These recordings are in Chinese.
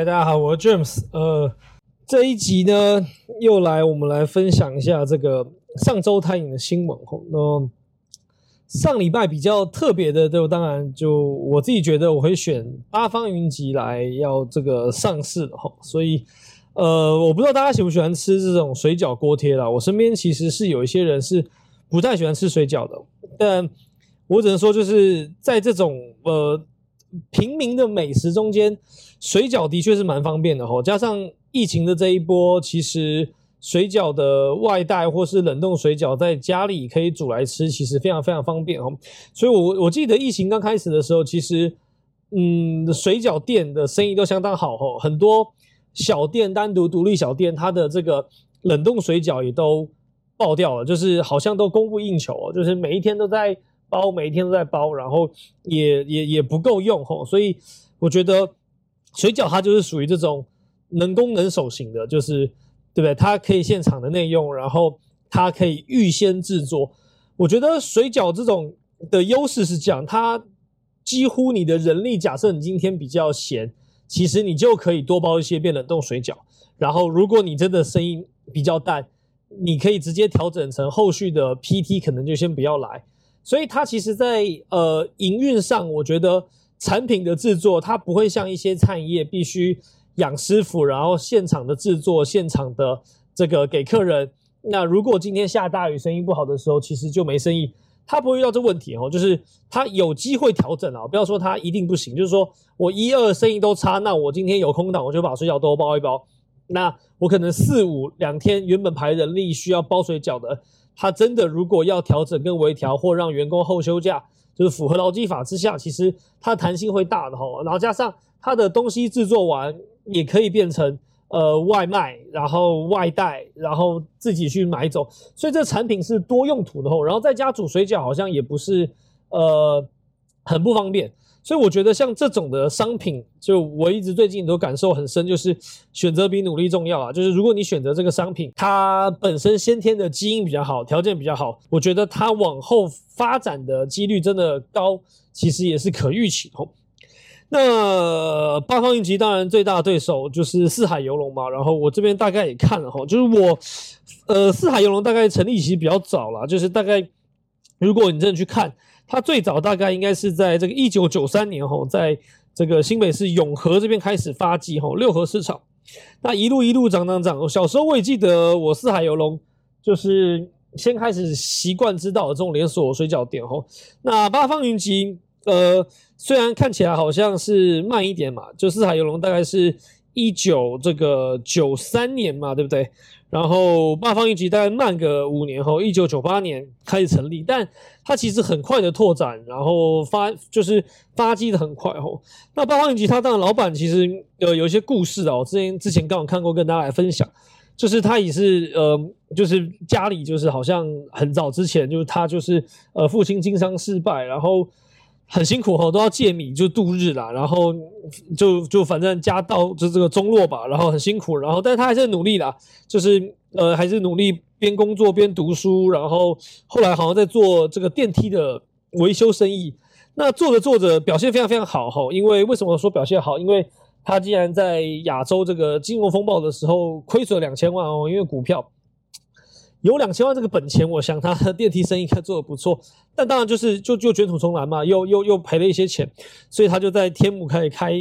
嗨，大家好，我是 James。呃，这一集呢，又来我们来分享一下这个上周探影的新闻。吼，那上礼拜比较特别的，就当然就我自己觉得我会选八方云集来要这个上市的吼，所以呃，我不知道大家喜不喜欢吃这种水饺锅贴啦。我身边其实是有一些人是不太喜欢吃水饺的，但我只能说就是在这种呃。平民的美食中间，水饺的确是蛮方便的吼。加上疫情的这一波，其实水饺的外带或是冷冻水饺在家里可以煮来吃，其实非常非常方便哦。所以，我我记得疫情刚开始的时候，其实嗯，水饺店的生意都相当好吼。很多小店单独独立小店，它的这个冷冻水饺也都爆掉了，就是好像都供不应求哦，就是每一天都在。包每一天都在包，然后也也也不够用吼，所以我觉得水饺它就是属于这种能攻能守型的，就是对不对？它可以现场的内用，然后它可以预先制作。我觉得水饺这种的优势是这样，它几乎你的人力，假设你今天比较闲，其实你就可以多包一些变冷冻水饺。然后如果你真的生意比较淡，你可以直接调整成后续的 PT，可能就先不要来。所以它其实，在呃营运上，我觉得产品的制作，它不会像一些餐饮业必须养师傅，然后现场的制作，现场的这个给客人。那如果今天下大雨，生意不好的时候，其实就没生意。它不会遇到这问题哦，就是它有机会调整啊，不要说它一定不行，就是说我一二生意都差，那我今天有空档，我就把水饺都包一包。那我可能四五两天原本排人力需要包水饺的。他真的如果要调整跟微调，或让员工后休假，就是符合劳基法之下，其实它弹性会大的哈。然后加上它的东西制作完，也可以变成呃外卖，然后外带，然后自己去买走，所以这产品是多用途的吼。然后在家煮水饺好像也不是呃很不方便。所以我觉得像这种的商品，就我一直最近都感受很深，就是选择比努力重要啊。就是如果你选择这个商品，它本身先天的基因比较好，条件比较好，我觉得它往后发展的几率真的高，其实也是可预期的。那八方云集当然最大的对手就是四海游龙嘛。然后我这边大概也看了哈，就是我呃四海游龙大概成立其实比较早了，就是大概如果你真的去看。它最早大概应该是在这个一九九三年吼，在这个新北市永和这边开始发迹吼，六合市场，那一路一路涨涨涨。小时候我也记得，我四海游龙就是先开始习惯知道这种连锁水饺店吼。那八方云集，呃，虽然看起来好像是慢一点嘛，就四海游龙大概是一九这个九三年嘛，对不对？然后八方云集大概慢个五年后，一九九八年开始成立，但它其实很快的拓展，然后发就是发迹的很快哦。那八方云集它当然老板其实呃有一些故事哦，之前之前刚好看过，跟大家来分享，就是他也是呃就是家里就是好像很早之前就是他就是呃父亲经商失败，然后。很辛苦哈，都要借米就度日啦，然后就就反正家到就这个中落吧，然后很辛苦，然后但是他还是努力啦，就是呃还是努力边工作边读书，然后后来好像在做这个电梯的维修生意，那做着做着表现非常非常好哈，因为为什么说表现好？因为他竟然在亚洲这个金融风暴的时候亏损两千万哦，因为股票。有两千万这个本钱，我想他的电梯生意应该做的不错，但当然就是就就卷土重来嘛，又又又赔了一些钱，所以他就在天母开始开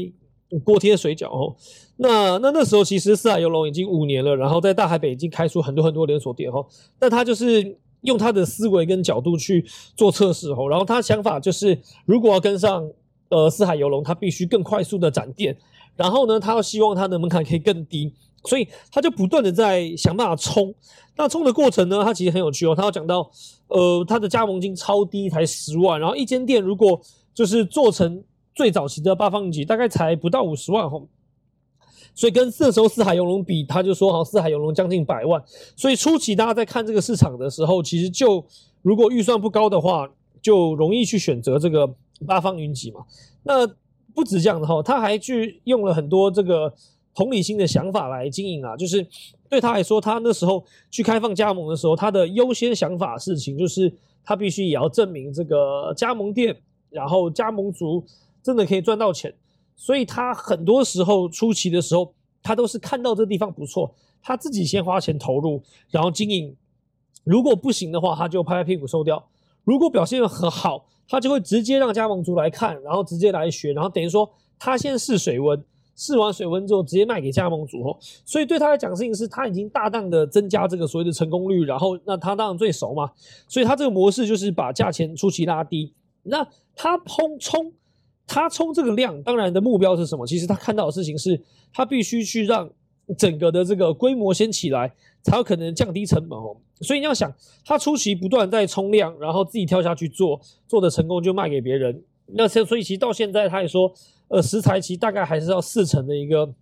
锅贴水饺哦。那那那时候其实四海游龙已经五年了，然后在大海北已经开出很多很多连锁店哦。但他就是用他的思维跟角度去做测试哦，然后他想法就是如果要跟上呃四海游龙，他必须更快速的展店，然后呢，他要希望他的门槛可以更低。所以他就不断的在想办法冲，那冲的过程呢，他其实很有趣哦。他要讲到，呃，他的加盟金超低，才十万，然后一间店如果就是做成最早期的八方云集，大概才不到五十万吼。所以跟那时候四海游龙比，他就说好四海游龙将近百万。所以初期大家在看这个市场的时候，其实就如果预算不高的话，就容易去选择这个八方云集嘛。那不止这样的哈，他还去用了很多这个。同理心的想法来经营啊，就是对他来说，他那时候去开放加盟的时候，他的优先想法事情就是他必须也要证明这个加盟店，然后加盟族真的可以赚到钱。所以他很多时候初期的时候，他都是看到这地方不错，他自己先花钱投入，然后经营。如果不行的话，他就拍拍屁股收掉；如果表现很好，他就会直接让加盟主来看，然后直接来学，然后等于说他先试水温，试完水温之后直接卖给加盟主。所以对他来讲，事情是他已经大量的增加这个所谓的成功率，然后那他当然最熟嘛，所以他这个模式就是把价钱出奇拉低。那他冲冲，他冲这个量，当然的目标是什么？其实他看到的事情是，他必须去让整个的这个规模先起来，才有可能降低成本哦。所以你要想，他初期不断在冲量，然后自己跳下去做，做的成功就卖给别人。那所以其实到现在，他也说，呃，食材其实大概还是要四成的一个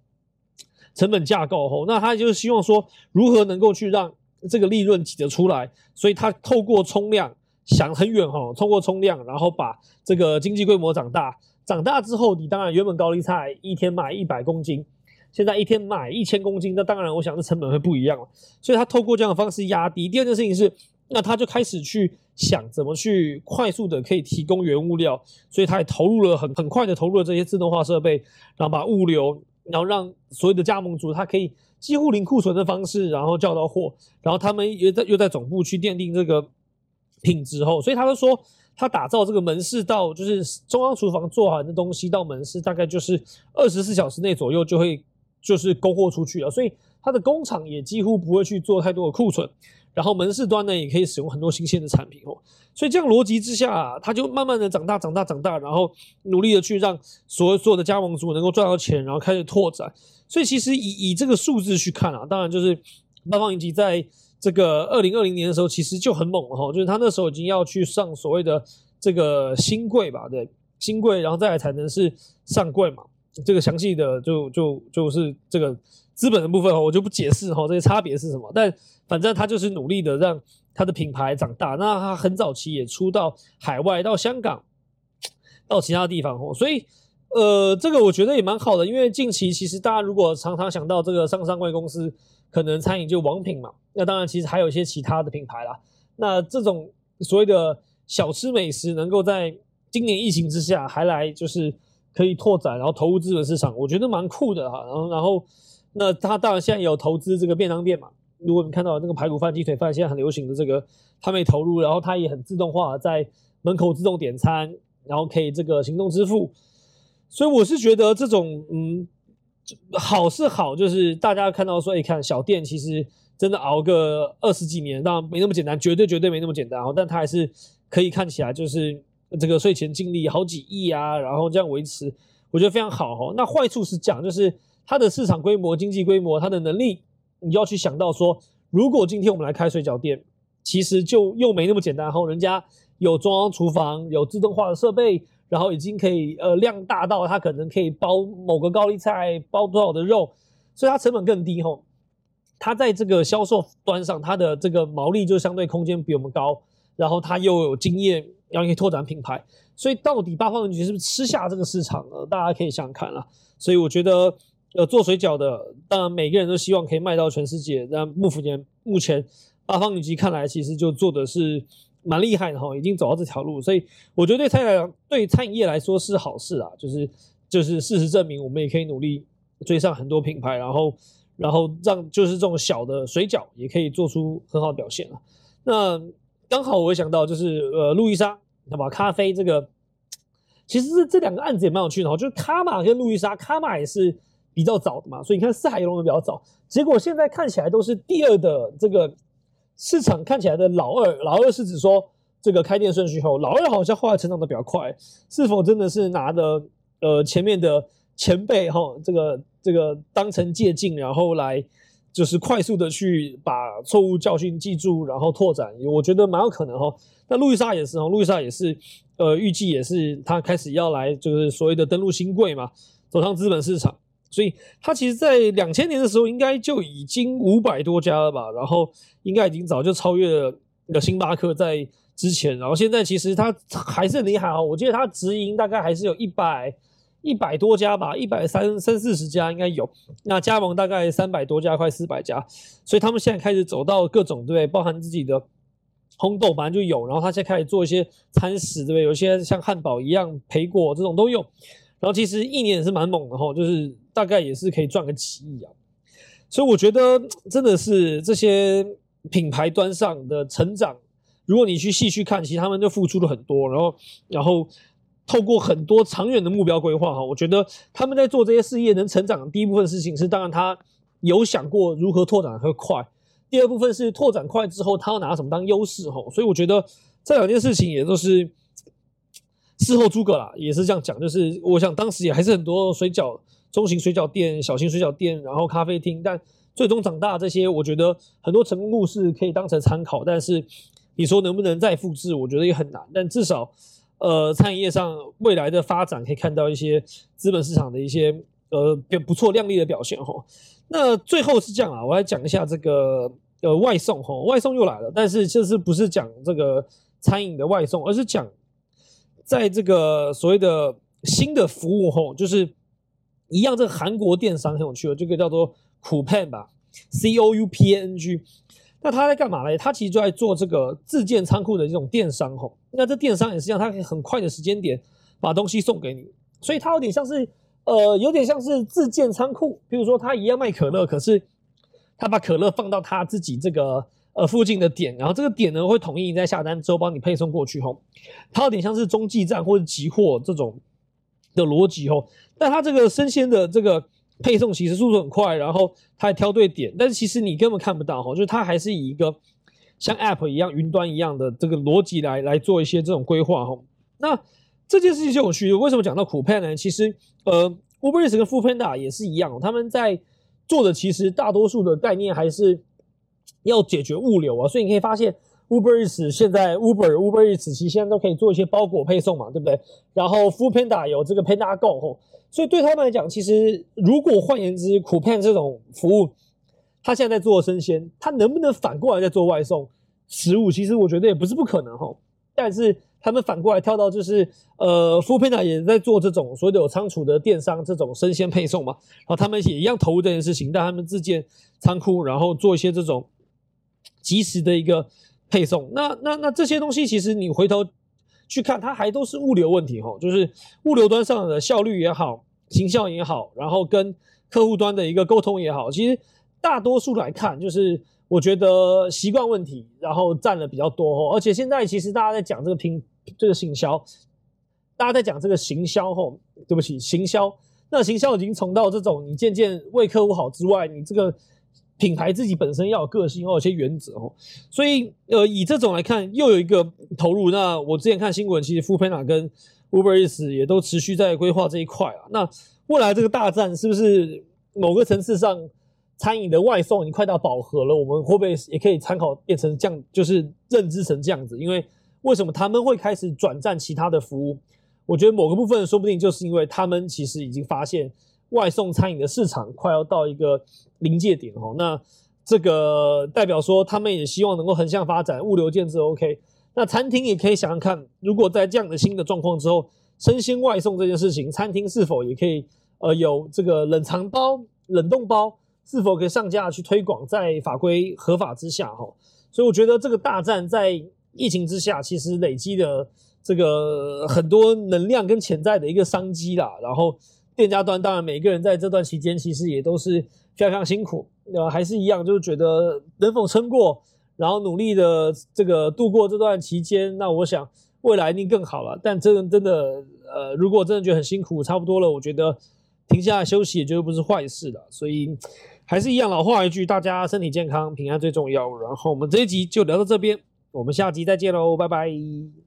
成本架构哦。那他就是希望说，如何能够去让这个利润挤得出来？所以他透过冲量。想很远哈，通过冲量，然后把这个经济规模长大，长大之后，你当然原本高丽菜一天卖一百公斤，现在一天卖一千公斤，那当然我想这成本会不一样了。所以他透过这样的方式压低。第二件事情是，那他就开始去想怎么去快速的可以提供原物料，所以他也投入了很很快的投入了这些自动化设备，然后把物流，然后让所有的加盟主他可以几乎零库存的方式，然后叫到货，然后他们也在又在总部去奠定这个。品质后，所以他就说，他打造这个门市到就是中央厨房做好的东西到门市，大概就是二十四小时内左右就会就是供货出去了。所以他的工厂也几乎不会去做太多的库存，然后门市端呢也可以使用很多新鲜的产品哦。所以这样逻辑之下，他就慢慢的长大、长大、长大，然后努力的去让所有所有的加盟主能够赚到钱，然后开始拓展。所以其实以以这个数字去看啊，当然就是八方云集在。这个二零二零年的时候，其实就很猛了哈，就是他那时候已经要去上所谓的这个新贵吧，对，新贵，然后再来才能是上柜嘛。这个详细的就就就是这个资本的部分哈，我就不解释哈，这些差别是什么。但反正他就是努力的让他的品牌长大。那他很早期也出到海外，到香港，到其他地方哦。所以呃，这个我觉得也蛮好的，因为近期其实大家如果常常想到这个上上柜公司。可能餐饮就王品嘛，那当然其实还有一些其他的品牌啦。那这种所谓的小吃美食，能够在今年疫情之下还来就是可以拓展，然后投入资本市场，我觉得蛮酷的哈。然后然后那他当然现在有投资这个便当店嘛。如果你看到那个排骨饭、鸡腿饭现在很流行的这个，他没投入，然后他也很自动化，在门口自动点餐，然后可以这个行动支付。所以我是觉得这种嗯。好是好，就是大家看到说，哎，看小店其实真的熬个二十几年，当然没那么简单，绝对绝对没那么简单哦。但它还是可以看起来就是这个税前净利好几亿啊，然后这样维持，我觉得非常好哦。那坏处是讲，就是它的市场规模、经济规模、它的能力，你要去想到说，如果今天我们来开水饺店，其实就又没那么简单。然后人家有中央厨房，有自动化的设备。然后已经可以呃量大到它可能可以包某个高丽菜包多少的肉，所以它成本更低吼。它在这个销售端上，它的这个毛利就相对空间比我们高。然后它又有经验，然后可以拓展品牌。所以到底八方云集是不是吃下这个市场呢？大家可以想想看啦。所以我觉得呃做水饺的，当然每个人都希望可以卖到全世界。但目前目前八方云集看来其实就做的是。蛮厉害的哈，已经走到这条路，所以我觉得对餐饮来，对餐饮业来说是好事啊。就是就是事实证明，我们也可以努力追上很多品牌，然后然后让就是这种小的水饺也可以做出很好的表现了。那刚好我会想到就是呃，路易莎，那么咖啡这个，其实是这两个案子也蛮有趣的哈。就是卡玛跟路易莎，卡玛也是比较早的嘛，所以你看四海游龙的比较早，结果现在看起来都是第二的这个。市场看起来的老二，老二是指说这个开店顺序后，老二好像后来成长的比较快，是否真的是拿的呃前面的前辈哈，这个这个当成借鉴，然后来就是快速的去把错误教训记住，然后拓展，我觉得蛮有可能哈。那路易莎也是哈，路易莎也是呃预计也是他开始要来就是所谓的登陆新贵嘛，走上资本市场。所以它其实，在两千年的时候，应该就已经五百多家了吧，然后应该已经早就超越了星巴克在之前，然后现在其实它还是很厉害啊，我记得它直营大概还是有一百一百多家吧，一百三三四十家应该有，那加盟大概三百多家，快四百家，所以他们现在开始走到各种对，包含自己的烘豆反正就有，然后他现在开始做一些餐食，对不对？有些像汉堡一样培果这种都有。然后其实一年也是蛮猛的哈，就是大概也是可以赚个几亿啊。所以我觉得真的是这些品牌端上的成长，如果你去细去看，其实他们就付出了很多，然后然后透过很多长远的目标规划哈，我觉得他们在做这些事业能成长的第一部分事情是，当然他有想过如何拓展会快。第二部分是拓展快之后，他要拿什么当优势哈，所以我觉得这两件事情也都是事后诸葛啦，也是这样讲，就是我想当时也还是很多水饺、中型水饺店、小型水饺店，然后咖啡厅，但最终长大这些，我觉得很多成功故事可以当成参考，但是你说能不能再复制，我觉得也很难，但至少呃，餐饮业上未来的发展可以看到一些资本市场的一些呃不错亮丽的表现吼。那最后是这样啊，我来讲一下这个呃外送哈，外送又来了，但是就是不是讲这个餐饮的外送，而是讲在这个所谓的新的服务哈，就是一样这个韩国电商很有趣的，这个叫做 Coupang 吧，C O U P N G，那他在干嘛呢？他其实就在做这个自建仓库的这种电商哈，那这电商也是一样，它可以很快的时间点把东西送给你，所以它有点像是。呃，有点像是自建仓库，比如说他一样卖可乐，可是他把可乐放到他自己这个呃附近的点，然后这个点呢会统一你在下单之后帮你配送过去吼，它有点像是中继站或者集货这种的逻辑吼，但它这个生鲜的这个配送其实速度很快，然后它还挑对点，但是其实你根本看不到吼，就是它还是以一个像 App 一样云端一样的这个逻辑来来做一些这种规划吼，那。这件事情就有趣，为什么讲到苦 p 呢？其实，呃，Uber Eats 跟 f o o Panda 也是一样，他们在做的其实大多数的概念还是要解决物流啊。所以你可以发现，Uber Eats 现在 Uber Uber Eats 其实现在都可以做一些包裹配送嘛，对不对？然后 f o o Panda 有这个 Panda Go 吼，所以对他们来讲，其实如果换言之，苦 p 这种服务，他现在在做生鲜，他能不能反过来在做外送食物？其实我觉得也不是不可能哈，但是。他们反过来跳到就是，呃 f o o p a n d a 也在做这种所有有仓储的电商这种生鲜配送嘛，然后他们也一样投入这件事情，但他们自建仓库，然后做一些这种及时的一个配送。那那那这些东西其实你回头去看，它还都是物流问题哈，就是物流端上的效率也好，形象也好，然后跟客户端的一个沟通也好，其实大多数来看就是。我觉得习惯问题，然后占了比较多哦。而且现在其实大家在讲这个拼这个行销，大家在讲这个行销吼，对不起，行销。那行销已经从到这种你渐渐为客户好之外，你这个品牌自己本身要有个性，要有些原则哦。所以呃，以这种来看，又有一个投入。那我之前看新闻，其实 f o o p a n a 跟 Uber Eats 也都持续在规划这一块啊。那未来这个大战是不是某个层次上？餐饮的外送已经快到饱和了，我们会不会也可以参考变成这样，就是认知成这样子？因为为什么他们会开始转战其他的服务？我觉得某个部分说不定就是因为他们其实已经发现外送餐饮的市场快要到一个临界点哦。那这个代表说他们也希望能够横向发展，物流建设 OK。那餐厅也可以想想看，如果在这样的新的状况之后，生鲜外送这件事情，餐厅是否也可以呃有这个冷藏包、冷冻包？是否可以上架去推广，在法规合法之下，哈，所以我觉得这个大战在疫情之下，其实累积的这个很多能量跟潜在的一个商机啦。然后店家端当然每个人在这段期间其实也都是非常非常辛苦，呃，还是一样，就是觉得能否撑过，然后努力的这个度过这段期间，那我想未来一定更好了。但真的真的，呃，如果真的觉得很辛苦，差不多了，我觉得停下来休息也绝对不是坏事的，所以。还是一样老话一句，大家身体健康、平安最重要。然后我们这一集就聊到这边，我们下集再见喽，拜拜。